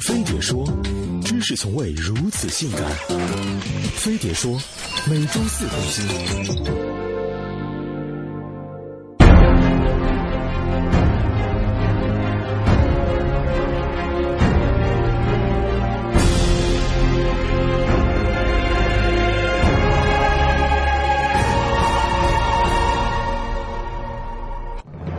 飞碟说，知识从未如此性感。飞碟说，每周四更新。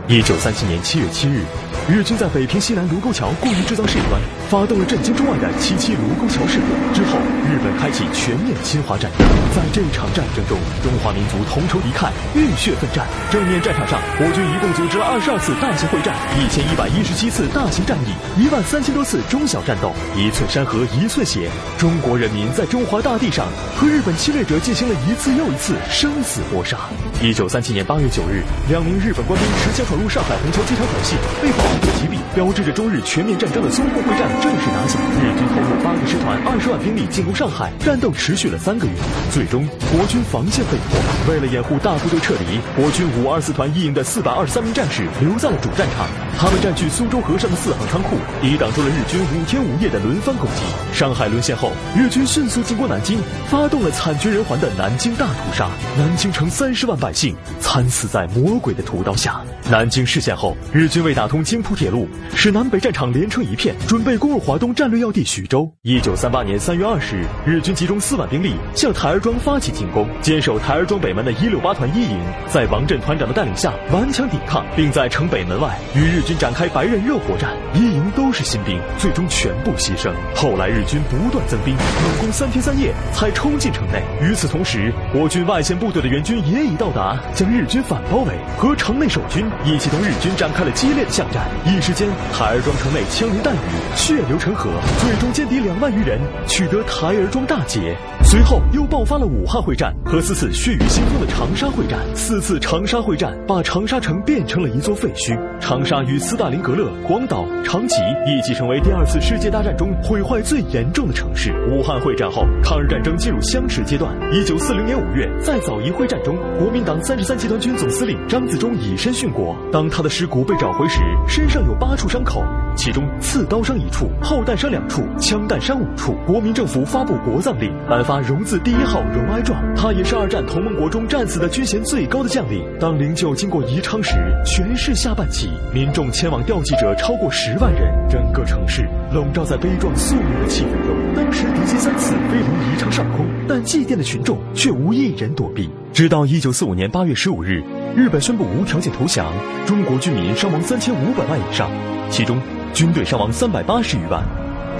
一九三七年七月七日。日军在北平西南卢沟桥故意制造事端，发动了震惊中外的七七卢沟桥事变。之后，日本开启全面侵华战争。在这场战争中，中华民族同仇敌忾，浴血奋战。正面战场上，我军一共组织了二十二次大型会战，一千一百一十七次大型战役，一万三千多次中小战斗。一寸山河一寸血，中国人民在中华大地上和日本侵略者进行了一次又一次生死搏杀。一九三七年八月九日，两名日本官兵持枪闯入上海虹桥机场挑衅，被保。击毙，标志着中日全面战争的淞沪会战正式打响。日军投入八个师团、二十万兵力进攻上海，战斗持续了三个月，最终国军防线被破。为了掩护大部队撤离，国军五二四团一营的四百二十三名战士留在了主战场，他们占据苏州河上的四行仓库，抵挡住了日军五天五夜的轮番攻击。上海沦陷后，日军迅速进攻南京，发动了惨绝人寰的南京大屠杀，南京城三十万百姓惨死在魔鬼的屠刀下。南京失陷后，日军为打通京浦铁路，使南北战场连成一片，准备攻入华东战略要地徐州。一九三八年三月二十日，日军集中四万兵力向台儿庄发起进攻。坚守台儿庄北门的一六八团一营，在王震团长的带领下顽强抵抗，并在城北门外与日军军展开白刃热火战。一营都是新兵，最终全部牺牲。后来日军不断增兵，猛攻三天三夜才冲进城内。与此同时，我军外线部队的援军也已到达，将日军反包围，和城内守军。一起同日军展开了激烈的巷战，一时间台儿庄城内枪林弹雨，血流成河，最终歼敌两万余人，取得台儿庄大捷。随后又爆发了武汉会战和四次血雨腥风的长沙会战。四次长沙会战把长沙城变成了一座废墟。长沙与斯大林格勒、广岛、长崎一起成为第二次世界大战中毁坏最严重的城市。武汉会战后，抗日战争进入相持阶段。一九四零年五月，在枣宜会战中，国民党三十三集团军总司令张自忠以身殉国。当他的尸骨被找回时，身上有八处伤口，其中刺刀伤一处，炮弹伤两处，枪弹伤五处。国民政府发布国葬令，颁发。荣字第一号荣哀状，他也是二战同盟国中战死的军衔最高的将领。当灵柩经过宜昌时，全市下半旗，民众前往吊祭者超过十万人，整个城市笼罩在悲壮肃穆的气氛中。当时敌机三次飞临宜昌上空，但祭奠的群众却无一人躲避。直到一九四五年八月十五日，日本宣布无条件投降，中国居民伤亡三千五百万以上，其中军队伤亡三百八十余万，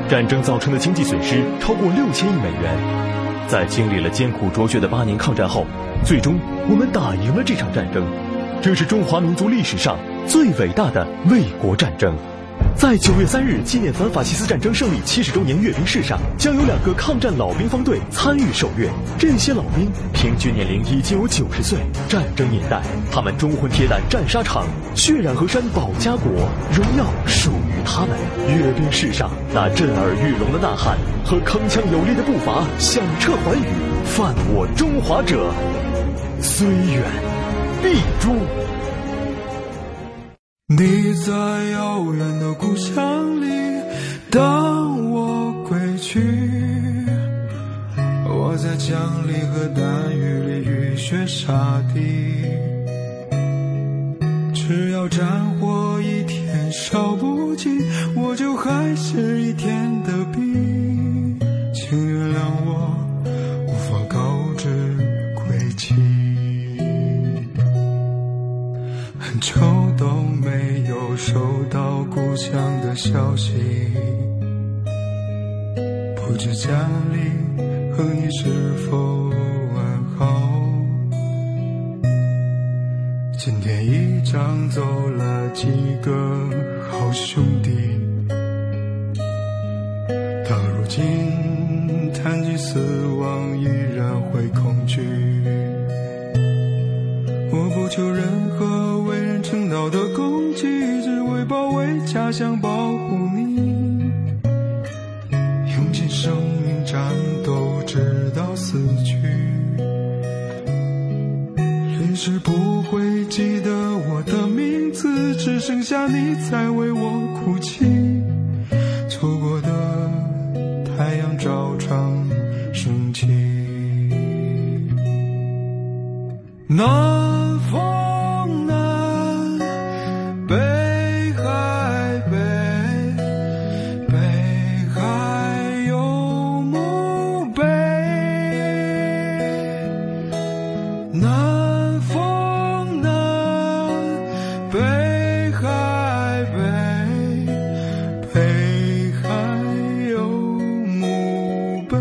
战争造成的经济损失超过六千亿美元。在经历了艰苦卓绝的八年抗战后，最终我们打赢了这场战争，这是中华民族历史上最伟大的卫国战争。在九月三日纪念反法西斯战争胜利七十周年阅兵式上，将有两个抗战老兵方队参与受阅。这些老兵平均年龄已经有九十岁，战争年代他们忠魂铁胆战沙场，血染河山保家国，荣耀属他们。阅兵式上那震耳欲聋的呐喊和铿锵有力的步伐，响彻寰宇。犯我中华者，虽远必诛。你在遥远的故乡里等我归去，我在江里和淡雨里浴血沙地。只要战火一天烧不尽，我就还是一天的兵。请原谅我无法告知归期，很久都。没有收到故乡的消息，不知家里和你是否今天一仗走了几个好兄弟，到如今谈及死亡依然会恐惧。我不求任何为人称道的功。只为保卫家乡，保护你，用尽生命战是不会记得我的名字只剩下你在为我哭泣。错过的太阳照常升起。那北海北北海有墓碑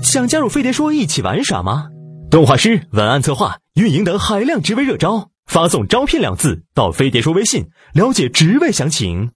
想加入飞碟说一起玩耍吗？动画师文案策划运营等海量职位热招发送招聘两字到飞碟说微信了解职位详情。